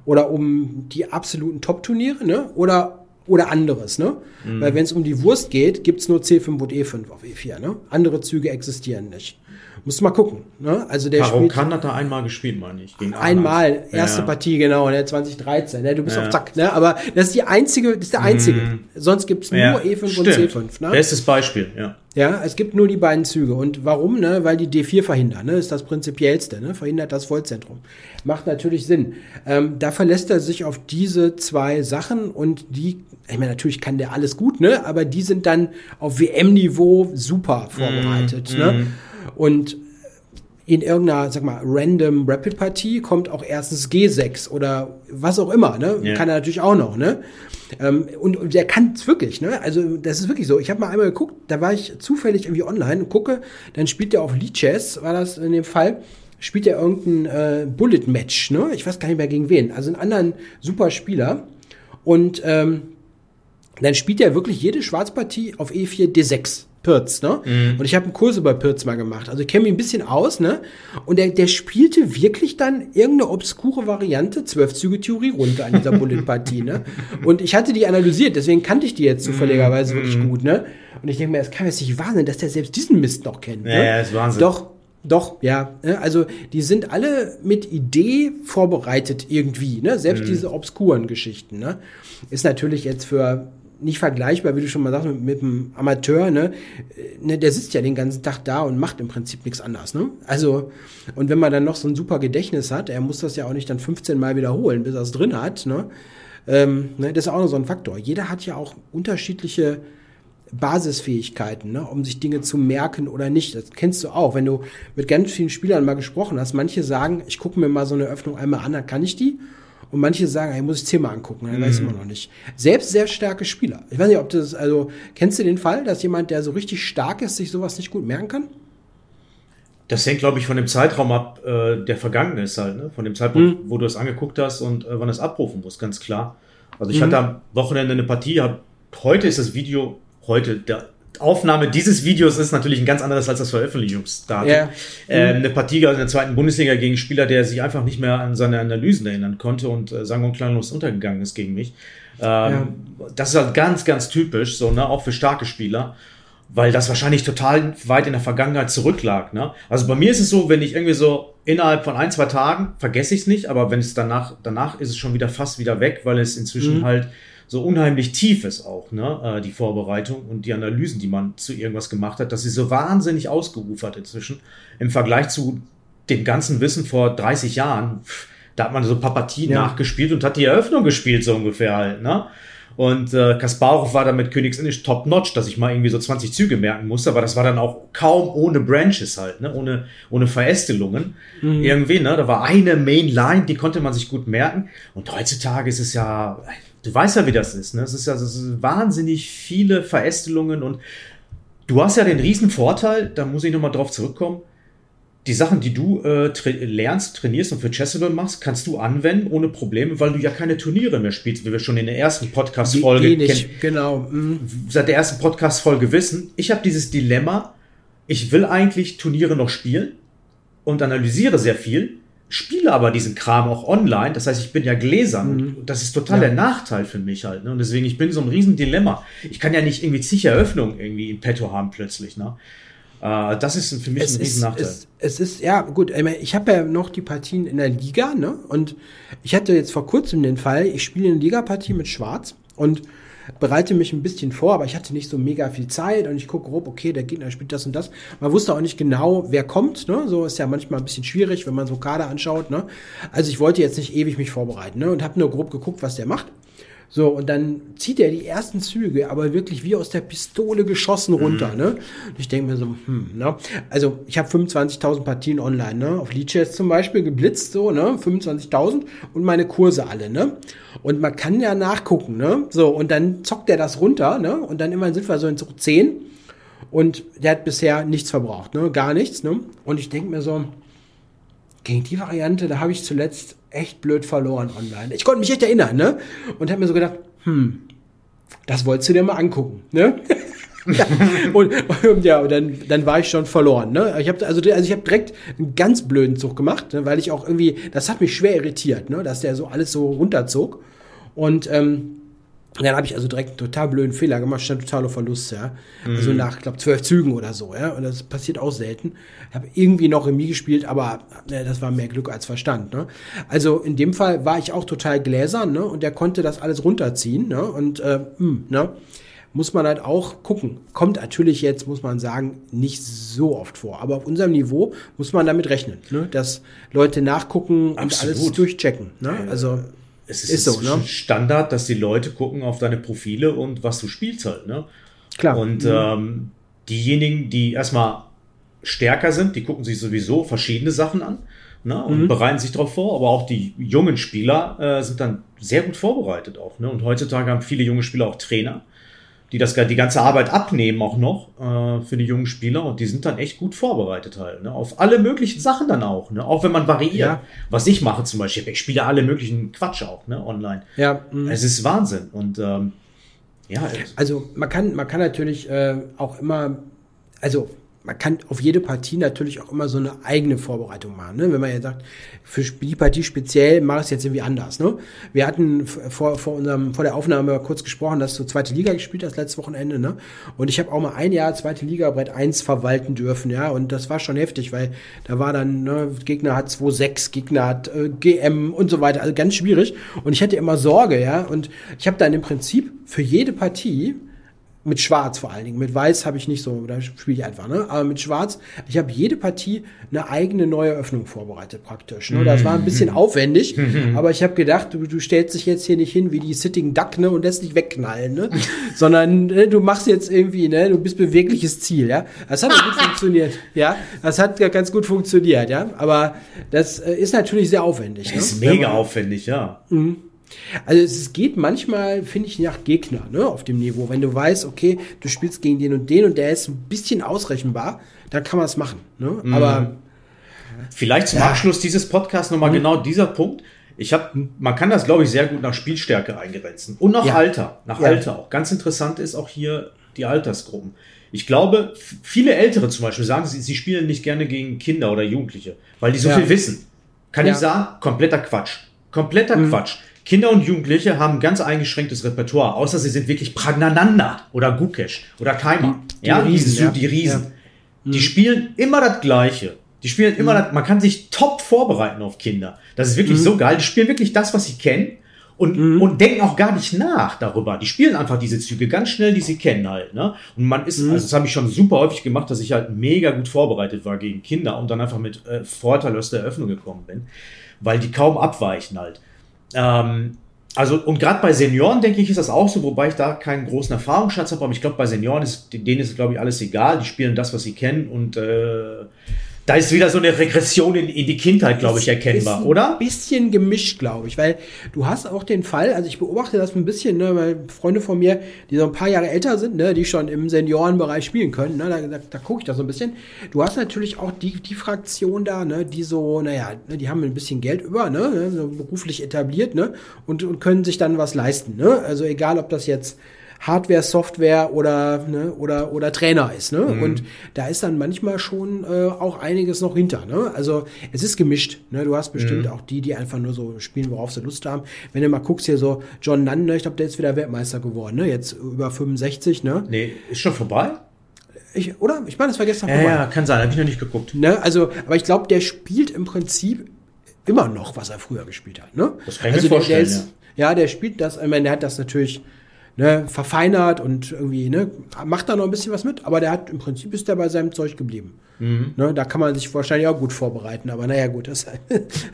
oder um die absoluten Top-Turniere, ne? Oder, oder anderes, ne? Mhm. Weil wenn es um die Wurst geht, gibt's nur C5 und E5 auf E4, ne? Andere Züge existieren nicht. Muss mal gucken. Ne? Also der Karo spielt. Kann hat er einmal gespielt, meine ich. Einmal, erste ja. Partie, genau, ne, 2013. Ne? Du bist ja. auf Zack, ne? Aber das ist die einzige, das ist der einzige. Mhm. Sonst gibt's nur ja. E5 Stimmt. und C5. Ne? Bestes Beispiel, ja. Ja, es gibt nur die beiden Züge. Und warum? Ne? Weil die D4 verhindern. Ne? Ist das prinzipiellste. Ne? Verhindert das Vollzentrum. Macht natürlich Sinn. Ähm, da verlässt er sich auf diese zwei Sachen und die, ich meine, natürlich kann der alles gut, ne? Aber die sind dann auf WM-Niveau super vorbereitet. Mm, ne? Mm. Und in irgendeiner, sag mal, random Rapid-Partie kommt auch erstens G6 oder was auch immer, ne? Yeah. Kann er natürlich auch noch, ne? Ähm, und, und der kann es wirklich, ne? Also das ist wirklich so. Ich habe mal einmal geguckt, da war ich zufällig irgendwie online und gucke, dann spielt er auf Lichess, war das in dem Fall, spielt er irgendein äh, Bullet-Match, ne? Ich weiß gar nicht mehr gegen wen. Also einen anderen super Spieler. Und ähm, dann spielt er wirklich jede Schwarzpartie auf E4 D6. Pirz, ne? Mhm. Und ich habe einen Kurs über Pirz mal gemacht. Also ich kenne mich ein bisschen aus, ne? Und der, der spielte wirklich dann irgendeine obskure Variante, Zwölf-Züge-Theorie runter an dieser Bullet-Partie, ne? Und ich hatte die analysiert, deswegen kannte ich die jetzt zufälligerweise mhm. wirklich gut, ne? Und ich denke mir, es kann jetzt nicht wahr sein, dass der selbst diesen Mist noch kennt. Ne? Ja, ja, ist Wahnsinn. Doch, doch, ja. Ne? Also die sind alle mit Idee vorbereitet irgendwie, ne? Selbst mhm. diese obskuren Geschichten, ne? Ist natürlich jetzt für nicht vergleichbar, wie du schon mal sagst, mit, mit einem Amateur, ne? ne? Der sitzt ja den ganzen Tag da und macht im Prinzip nichts anderes, ne? Also, und wenn man dann noch so ein super Gedächtnis hat, er muss das ja auch nicht dann 15 Mal wiederholen, bis er es drin hat, ne? Ähm, ne? Das ist auch noch so ein Faktor. Jeder hat ja auch unterschiedliche Basisfähigkeiten, ne, um sich Dinge zu merken oder nicht. Das kennst du auch, wenn du mit ganz vielen Spielern mal gesprochen hast. Manche sagen, ich gucke mir mal so eine Öffnung einmal an, dann kann ich die. Und manche sagen, ich muss ich zehnmal angucken, dann mhm. weiß man noch nicht. Selbst sehr starke Spieler. Ich weiß nicht, ob das, also, kennst du den Fall, dass jemand, der so richtig stark ist, sich sowas nicht gut merken kann? Das hängt, glaube ich, von dem Zeitraum ab, äh, der vergangen ist halt, ne? Von dem Zeitpunkt, mhm. wo du es angeguckt hast und äh, wann es abrufen musst, ganz klar. Also ich mhm. hatte am Wochenende eine Partie, hab, heute ist das Video, heute, der Aufnahme dieses Videos ist natürlich ein ganz anderes als das Veröffentlichungsdatum. Yeah. Ähm, eine Partie in der zweiten Bundesliga gegen Spieler, der sich einfach nicht mehr an seine Analysen erinnern konnte und äh, sang und klanglos untergegangen ist gegen mich. Ähm, ja. Das ist halt ganz, ganz typisch, so, ne, auch für starke Spieler, weil das wahrscheinlich total weit in der Vergangenheit zurücklag. Ne? Also bei mir ist es so, wenn ich irgendwie so innerhalb von ein, zwei Tagen vergesse ich es nicht, aber wenn es danach, danach ist es schon wieder fast wieder weg, weil es inzwischen mhm. halt so unheimlich tief ist auch, ne, äh, die Vorbereitung und die Analysen, die man zu irgendwas gemacht hat, dass sie so wahnsinnig ausgeufert inzwischen im Vergleich zu dem ganzen Wissen vor 30 Jahren. Da hat man so Papatie ja. nachgespielt und hat die Eröffnung gespielt, so ungefähr halt, ne? Und äh, Kasparov war damit Königsinnisch top-notch, dass ich mal irgendwie so 20 Züge merken musste, aber das war dann auch kaum ohne Branches halt, ne? ohne, ohne Verästelungen. Mhm. Irgendwie, ne? Da war eine Main Line, die konnte man sich gut merken. Und heutzutage ist es ja, du weißt ja, wie das ist. Ne? Es ist ja es ist wahnsinnig viele Verästelungen und du hast ja den riesen Vorteil, da muss ich nochmal drauf zurückkommen, die Sachen, die du äh, tra lernst, trainierst und für Chessable machst, kannst du anwenden ohne Probleme, weil du ja keine Turniere mehr spielst, wie wir schon in der ersten Podcast-Folge. Genau. Mhm. Seit der ersten Podcast-Folge wissen. Ich habe dieses Dilemma, ich will eigentlich Turniere noch spielen und analysiere sehr viel, spiele aber diesen Kram auch online. Das heißt, ich bin ja gläsern. Mhm. Das ist total ja. der Nachteil für mich halt. Ne? Und deswegen, ich bin so ein riesen Dilemma. Ich kann ja nicht irgendwie zig Eröffnungen irgendwie im Petto haben plötzlich. Ne? Äh, das ist für mich es ein riesen Nachteil. Es, es, ist, ja, gut, ich habe ja noch die Partien in der Liga, ne? Und ich hatte jetzt vor kurzem den Fall, ich spiele eine Ligapartie mit Schwarz und bereite mich ein bisschen vor, aber ich hatte nicht so mega viel Zeit und ich gucke grob, okay, der Gegner spielt das und das. Man wusste auch nicht genau, wer kommt. Ne? So ist ja manchmal ein bisschen schwierig, wenn man so Kader anschaut. Ne? Also ich wollte jetzt nicht ewig mich vorbereiten ne? und habe nur grob geguckt, was der macht. So, und dann zieht er die ersten Züge, aber wirklich wie aus der Pistole geschossen runter, mhm. ne? Und ich denke mir so, hm, ne? Also, ich habe 25.000 Partien online, ne? Auf Leadchess zum Beispiel geblitzt, so, ne? 25.000 und meine Kurse alle, ne? Und man kann ja nachgucken, ne? So, und dann zockt er das runter, ne? Und dann immerhin sind wir so in so 10 und der hat bisher nichts verbraucht, ne? Gar nichts, ne? Und ich denke mir so, gegen die Variante, da habe ich zuletzt echt blöd verloren online. Ich konnte mich echt erinnern, ne? Und habe mir so gedacht, hm, das wolltest du dir mal angucken, ne? und, und, ja, und dann, dann war ich schon verloren. Ne? Ich habe also, also ich habe direkt einen ganz blöden Zug gemacht, ne? weil ich auch irgendwie, das hat mich schwer irritiert, ne? dass der so alles so runterzog. Und ähm, dann habe ich also direkt einen total blöden Fehler gemacht, stand total auf Verlust, ja. Mhm. Also nach, glaube zwölf Zügen oder so, ja. Und das passiert auch selten. Ich habe irgendwie noch Remis gespielt, aber ne, das war mehr Glück als Verstand, ne. Also in dem Fall war ich auch total gläsern, ne. Und der konnte das alles runterziehen, ne. Und, äh, mh, hm, ne. Muss man halt auch gucken. Kommt natürlich jetzt, muss man sagen, nicht so oft vor. Aber auf unserem Niveau muss man damit rechnen, ne? dass Leute nachgucken Absolut. und alles durchchecken. Ne? Also es ist, ist so, ne? Standard, dass die Leute gucken auf deine Profile und was du spielst halt, ne? Klar. Und mhm. ähm, diejenigen, die erstmal stärker sind, die gucken sich sowieso verschiedene Sachen an ne, und mhm. bereiten sich darauf vor. Aber auch die jungen Spieler äh, sind dann sehr gut vorbereitet auch. Ne? Und heutzutage haben viele junge Spieler auch Trainer, die das die ganze Arbeit abnehmen auch noch äh, für die jungen Spieler und die sind dann echt gut vorbereitet halt ne? auf alle möglichen Sachen dann auch ne? auch wenn man variiert ja. was ich mache zum Beispiel ich spiele alle möglichen Quatsch auch ne online ja mh. es ist Wahnsinn und ähm, ja also man kann man kann natürlich äh, auch immer also man kann auf jede Partie natürlich auch immer so eine eigene Vorbereitung machen. Ne? Wenn man jetzt sagt, für die Partie speziell mache ich es jetzt irgendwie anders. Ne? Wir hatten vor, vor, unserem, vor der Aufnahme kurz gesprochen, dass du zweite Liga gespielt hast letztes Wochenende. Ne? Und ich habe auch mal ein Jahr zweite Liga Brett 1 verwalten dürfen. ja. Und das war schon heftig, weil da war dann, ne, Gegner hat 2-6, Gegner hat äh, GM und so weiter. Also ganz schwierig. Und ich hatte immer Sorge. ja. Und ich habe dann im Prinzip für jede Partie mit Schwarz vor allen Dingen. Mit Weiß habe ich nicht so, da spiele ich einfach, ne? Aber mit Schwarz, ich habe jede Partie eine eigene neue Öffnung vorbereitet praktisch. Ne? Das war ein bisschen aufwendig, aber ich habe gedacht, du, du stellst dich jetzt hier nicht hin wie die Sitting Duck ne? und lässt dich wegknallen, ne? sondern ne, du machst jetzt irgendwie, ne? du bist bewegliches Ziel, ja. Das hat gut funktioniert, ja. Das hat ja ganz gut funktioniert, ja. Aber das äh, ist natürlich sehr aufwendig. Das ne? ist mega man, aufwendig, ja. Mhm. Also es geht manchmal, finde ich, nach Gegner, ne, auf dem Niveau. Wenn du weißt, okay, du spielst gegen den und den und der ist ein bisschen ausrechenbar, dann kann man es machen. Ne? Mhm. Aber vielleicht zum ja. Abschluss dieses Podcasts nochmal mhm. genau dieser Punkt. Ich habe, man kann das, glaube ich, sehr gut nach Spielstärke eingrenzen und nach ja. Alter, nach ja. Alter auch. Ganz interessant ist auch hier die Altersgruppen. Ich glaube, viele Ältere zum Beispiel sagen, sie, sie spielen nicht gerne gegen Kinder oder Jugendliche, weil die so viel wissen. Kann ich sagen, kompletter Quatsch. Kompletter mhm. Quatsch. Kinder und Jugendliche haben ganz eingeschränktes Repertoire, außer sie sind wirklich Pragnananda oder Gukesh oder Keimer. Die, die ja, Riesen, die, ja. die Riesen. Ja. Die mhm. spielen immer das Gleiche. Die spielen immer, mhm. das, man kann sich top vorbereiten auf Kinder. Das ist wirklich mhm. so geil. Die spielen wirklich das, was sie kennen und, mhm. und denken auch gar nicht nach darüber. Die spielen einfach diese Züge ganz schnell, die sie kennen halt. Ne? Und man ist, mhm. also das habe ich schon super häufig gemacht, dass ich halt mega gut vorbereitet war gegen Kinder und dann einfach mit äh, Vorteil aus der Eröffnung gekommen bin, weil die kaum abweichen halt. Ähm, also, und gerade bei Senioren, denke ich, ist das auch so, wobei ich da keinen großen Erfahrungsschatz habe, aber ich glaube, bei Senioren ist, denen ist, glaube ich, alles egal. Die spielen das, was sie kennen und äh, da ist wieder so eine Regression in, in die Kindheit, glaube ich, erkennbar, ist ein oder? Bisschen gemischt, glaube ich, weil du hast auch den Fall, also ich beobachte das ein bisschen, ne, weil Freunde von mir, die so ein paar Jahre älter sind, ne, die schon im Seniorenbereich spielen können, ne, da, da, da gucke ich da so ein bisschen. Du hast natürlich auch die, die Fraktion da, ne, die so, naja, ne, die haben ein bisschen Geld über, ne, so beruflich etabliert, ne, und, und können sich dann was leisten, ne. Also egal, ob das jetzt Hardware, Software oder, ne, oder, oder Trainer ist. Ne? Mhm. Und da ist dann manchmal schon äh, auch einiges noch hinter. Ne? Also es ist gemischt. Ne? Du hast bestimmt mhm. auch die, die einfach nur so spielen, worauf sie Lust haben. Wenn du mal guckst hier so, John Nunn, ne? ich glaube, der ist wieder Weltmeister geworden. Ne? Jetzt über 65. Ne? Nee, ist schon vorbei? Ich, oder? Ich meine, das war gestern ja, vorbei. Ja, kann sein, habe ich noch nicht geguckt. Ne? Also, aber ich glaube, der spielt im Prinzip immer noch, was er früher gespielt hat. Ne? Das kann ich also mir vorstellen. Der, der ist, ja. ja, der spielt das, ich meine, der hat das natürlich ne, verfeinert und irgendwie, ne, macht da noch ein bisschen was mit, aber der hat im Prinzip ist der bei seinem Zeug geblieben. Mhm. Ne, da kann man sich wahrscheinlich auch gut vorbereiten, aber naja, gut, das ist ein,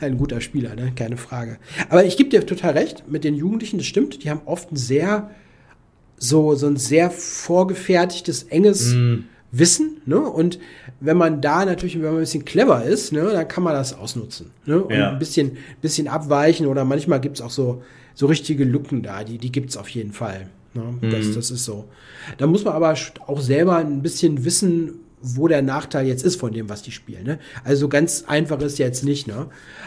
ein guter Spieler, ne, keine Frage. Aber ich gebe dir total recht, mit den Jugendlichen, das stimmt, die haben oft ein sehr, so, so ein sehr vorgefertigtes, enges mhm. Wissen, ne? Und wenn man da natürlich, wenn man ein bisschen clever ist, ne, dann kann man das ausnutzen. Ne? Und ja. ein bisschen, bisschen abweichen oder manchmal gibt's auch so, so richtige Lücken da, die, die gibt's auf jeden Fall. Ne? Mhm. Das, das ist so. Da muss man aber auch selber ein bisschen wissen, wo der Nachteil jetzt ist von dem, was die spielen. Ne? Also ganz einfach ist jetzt nicht. Ne?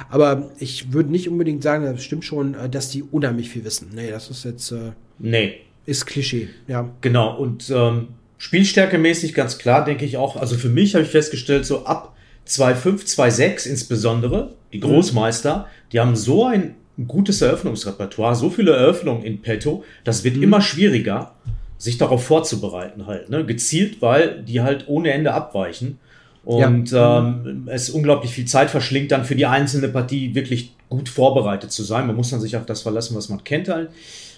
Aber ich würde nicht unbedingt sagen, das stimmt schon, äh, dass die unheimlich viel wissen. Nee, das ist jetzt. Äh, nee. Ist Klischee, ja. Genau. Und ähm, Spielstärkemäßig ganz klar, denke ich auch. Also für mich habe ich festgestellt, so ab 2.5, 2.6 insbesondere, die mhm. Großmeister, die haben so ein gutes Eröffnungsrepertoire, so viele Eröffnungen in petto, das wird mhm. immer schwieriger, sich darauf vorzubereiten halt. Ne? Gezielt, weil die halt ohne Ende abweichen. Und ja. ähm, es unglaublich viel Zeit verschlingt, dann für die einzelne Partie wirklich gut vorbereitet zu sein. Man muss dann sich auf das verlassen, was man kennt halt,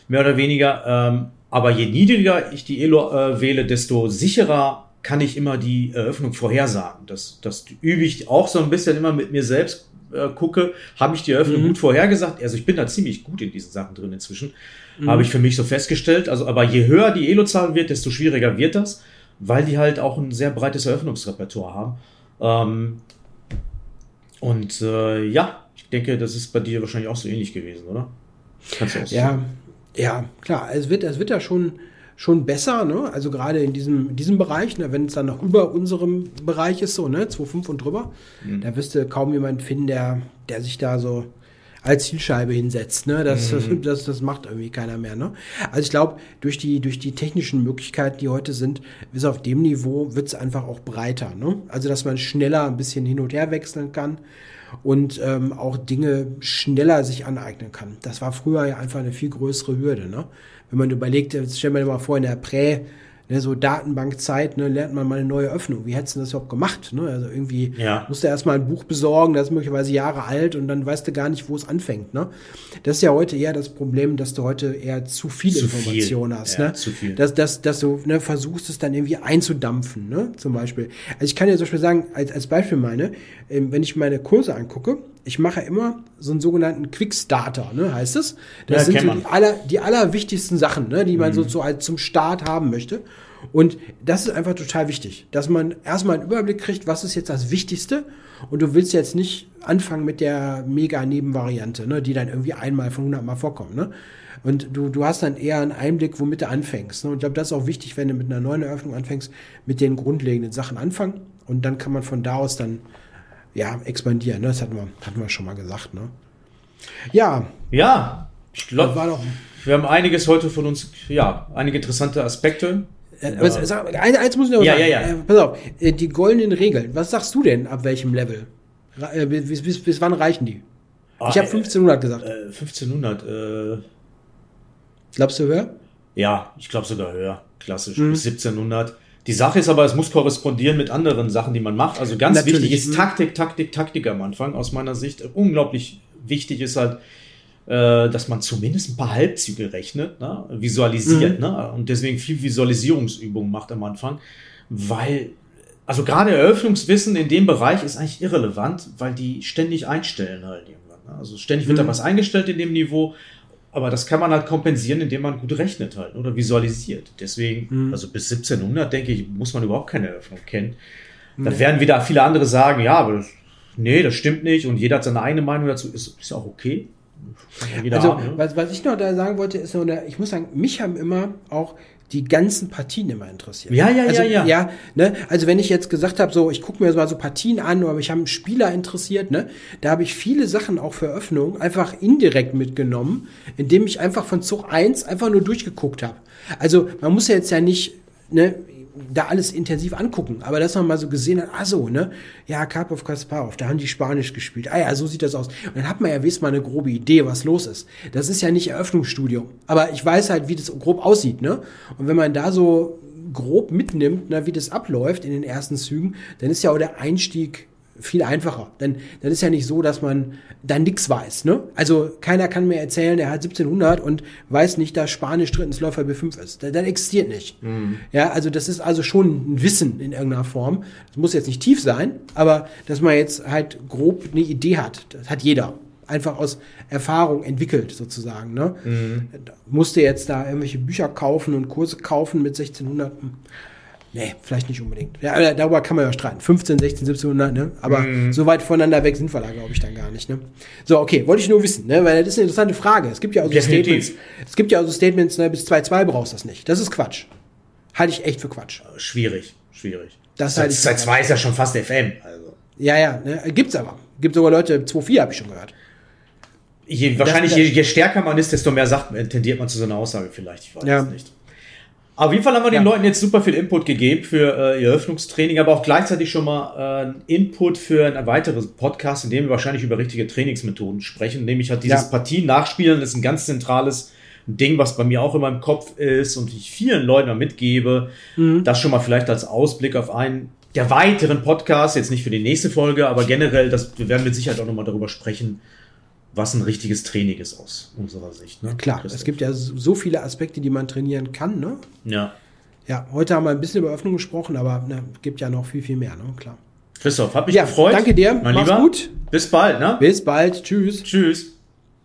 mehr oder weniger. Ähm, aber je niedriger ich die Elo äh, wähle, desto sicherer kann ich immer die Eröffnung vorhersagen. Das, das übe ich auch so ein bisschen immer mit mir selbst äh, gucke, habe ich die Eröffnung mhm. gut vorhergesagt. Also ich bin da ziemlich gut in diesen Sachen drin inzwischen. Mhm. Habe ich für mich so festgestellt. Also, aber je höher die Elo-Zahl wird, desto schwieriger wird das, weil die halt auch ein sehr breites Eröffnungsrepertoire haben. Ähm, und äh, ja, ich denke, das ist bei dir wahrscheinlich auch so ähnlich gewesen, oder? Kannst du auch ja, ja, klar. Es wird, es wird ja schon schon besser, ne? Also gerade in diesem, in diesem Bereich, ne? wenn es dann noch über unserem Bereich ist, so, ne, 2,5 und drüber, mhm. da wirst du kaum jemand finden, der, der sich da so als Zielscheibe hinsetzt. Ne? Das, mhm. das, das, das macht irgendwie keiner mehr. Ne? Also ich glaube, durch die, durch die technischen Möglichkeiten, die heute sind, bis auf dem Niveau wird es einfach auch breiter. Ne? Also dass man schneller ein bisschen hin und her wechseln kann und ähm, auch Dinge schneller sich aneignen kann. Das war früher ja einfach eine viel größere Hürde. Ne? Wenn man überlegt, jetzt stellen wir mal vor, in der Prä- ne, so Datenbankzeit, ne, lernt man mal eine neue Öffnung. Wie hättest du das überhaupt gemacht? Ne? Also irgendwie ja. musst du erstmal ein Buch besorgen, das ist möglicherweise Jahre alt und dann weißt du gar nicht, wo es anfängt. Ne? Das ist ja heute eher das Problem, dass du heute eher zu viel zu Information viel. hast. Ja, ne? Zu viel. Dass, dass, dass du ne, versuchst, es dann irgendwie einzudampfen, ne? zum Beispiel. Also ich kann dir zum Beispiel sagen, als, als Beispiel meine, ähm, wenn ich meine Kurse angucke, ich mache immer so einen sogenannten Quickstarter, ne, heißt es. Das ja, sind so die, aller, die allerwichtigsten Sachen, ne, die man mhm. so, so als zum Start haben möchte. Und das ist einfach total wichtig, dass man erstmal einen Überblick kriegt, was ist jetzt das Wichtigste. Und du willst jetzt nicht anfangen mit der Mega-Nebenvariante, ne, die dann irgendwie einmal von 100 Mal vorkommt. Ne? Und du, du hast dann eher einen Einblick, womit du anfängst. Ne? Und ich glaube, das ist auch wichtig, wenn du mit einer neuen Eröffnung anfängst, mit den grundlegenden Sachen anfangen. Und dann kann man von da aus dann ja, expandieren. Ne? Das hatten wir, hatten wir schon mal gesagt. Ne? Ja. Ja, ich glaube, wir haben einiges heute von uns, ja, einige interessante Aspekte. Äh, was, sag, eins muss ich noch ja, sagen. Ja, ja. Äh, pass auf, äh, die goldenen Regeln. Was sagst du denn, ab welchem Level? Äh, bis, bis, bis wann reichen die? Ah, ich habe 1500 gesagt. 1500. Äh, Glaubst du höher? Ja, ich glaube sogar höher. Klassisch. Mhm. Bis 1700. Die Sache ist aber, es muss korrespondieren mit anderen Sachen, die man macht. Also ganz Natürlich. wichtig ist mhm. Taktik, Taktik, Taktik am Anfang aus meiner Sicht. Unglaublich wichtig ist halt, äh, dass man zumindest ein paar Halbzüge rechnet, ne? visualisiert mhm. ne? und deswegen viel Visualisierungsübungen macht am Anfang, weil also gerade Eröffnungswissen in dem Bereich ist eigentlich irrelevant, weil die ständig einstellen halt irgendwann. Ne? Also ständig wird mhm. da was eingestellt in dem Niveau aber das kann man halt kompensieren, indem man gut rechnet halt oder visualisiert. Deswegen, mhm. also bis 1700, denke ich, muss man überhaupt keine Eröffnung kennen. Da nee. werden wieder viele andere sagen, ja, aber das, nee, das stimmt nicht und jeder hat seine eigene Meinung dazu, ist, ist auch okay. also, haben, ne? was, was ich noch da sagen wollte, ist nur, ich muss sagen, mich haben immer auch die ganzen Partien immer interessiert. Ja, ja, also, ja, ja. ja ne? Also wenn ich jetzt gesagt habe, so, ich gucke mir mal so Partien an oder mich haben Spieler interessiert, ne? da habe ich viele Sachen auch für Öffnung einfach indirekt mitgenommen, indem ich einfach von Zug 1 einfach nur durchgeguckt habe. Also man muss ja jetzt ja nicht, ne, da alles intensiv angucken. Aber dass man mal so gesehen hat, ah so, ne? Ja, Karpov Kasparov, da haben die Spanisch gespielt. Ah ja, so sieht das aus. Und dann hat man ja wenigstens mal eine grobe Idee, was los ist. Das ist ja nicht Eröffnungsstudium. Aber ich weiß halt, wie das grob aussieht, ne? Und wenn man da so grob mitnimmt, ne, wie das abläuft in den ersten Zügen, dann ist ja auch der Einstieg viel einfacher. Denn dann ist ja nicht so, dass man da nichts weiß. Ne? Also keiner kann mir erzählen, der hat 1700 und weiß nicht, dass Spanisch Drittensläufer B5 ist. Das, das existiert nicht. Mhm. Ja, also das ist also schon ein Wissen in irgendeiner Form. Das muss jetzt nicht tief sein, aber dass man jetzt halt grob eine Idee hat, das hat jeder. Einfach aus Erfahrung entwickelt, sozusagen. Ne? Mhm. Musste jetzt da irgendwelche Bücher kaufen und Kurse kaufen mit 1600. Nee, vielleicht nicht unbedingt. Ja, darüber kann man ja streiten. 15, 16, 1700, ne? Aber mm. so weit voneinander weg sind wir da, glaube ich, dann gar nicht, ne? So, okay, wollte ich nur wissen, ne? Weil das ist eine interessante Frage. Es gibt ja auch so Statements, es gibt ja auch so Statements, ne, bis 2.2 brauchst du das nicht. Das ist Quatsch. Halte ich echt für Quatsch. Schwierig, schwierig. Das halte ich 2.2 ist ja schon fast FM, also. Ja, ja, ne? Gibt's aber. Gibt sogar Leute, 2.4 habe ich schon gehört. Je, wahrscheinlich, je, je, stärker man ist, desto mehr sagt, tendiert man zu so einer Aussage vielleicht. Ich weiß ja. es nicht. Auf jeden Fall haben wir den Leuten jetzt super viel Input gegeben für äh, ihr Eröffnungstraining, aber auch gleichzeitig schon mal äh, Input für ein weiteres Podcast, in dem wir wahrscheinlich über richtige Trainingsmethoden sprechen. Nämlich hat dieses ja. Partien nachspielen, das ist ein ganz zentrales Ding, was bei mir auch in meinem Kopf ist und ich vielen Leuten mal mitgebe. Mhm. Das schon mal vielleicht als Ausblick auf einen der weiteren Podcasts, jetzt nicht für die nächste Folge, aber generell, das, wir werden mit Sicherheit auch nochmal darüber sprechen, was ein richtiges Training ist aus unserer Sicht. Ne? Klar, Christoph. es gibt ja so viele Aspekte, die man trainieren kann. Ne? Ja. Ja, heute haben wir ein bisschen über Öffnung gesprochen, aber ne, gibt ja noch viel, viel mehr, ne? klar. Christoph, hab mich ja, gefreut. Danke dir, mein Mach's Lieber. gut. Bis bald, ne? Bis bald, tschüss. Tschüss.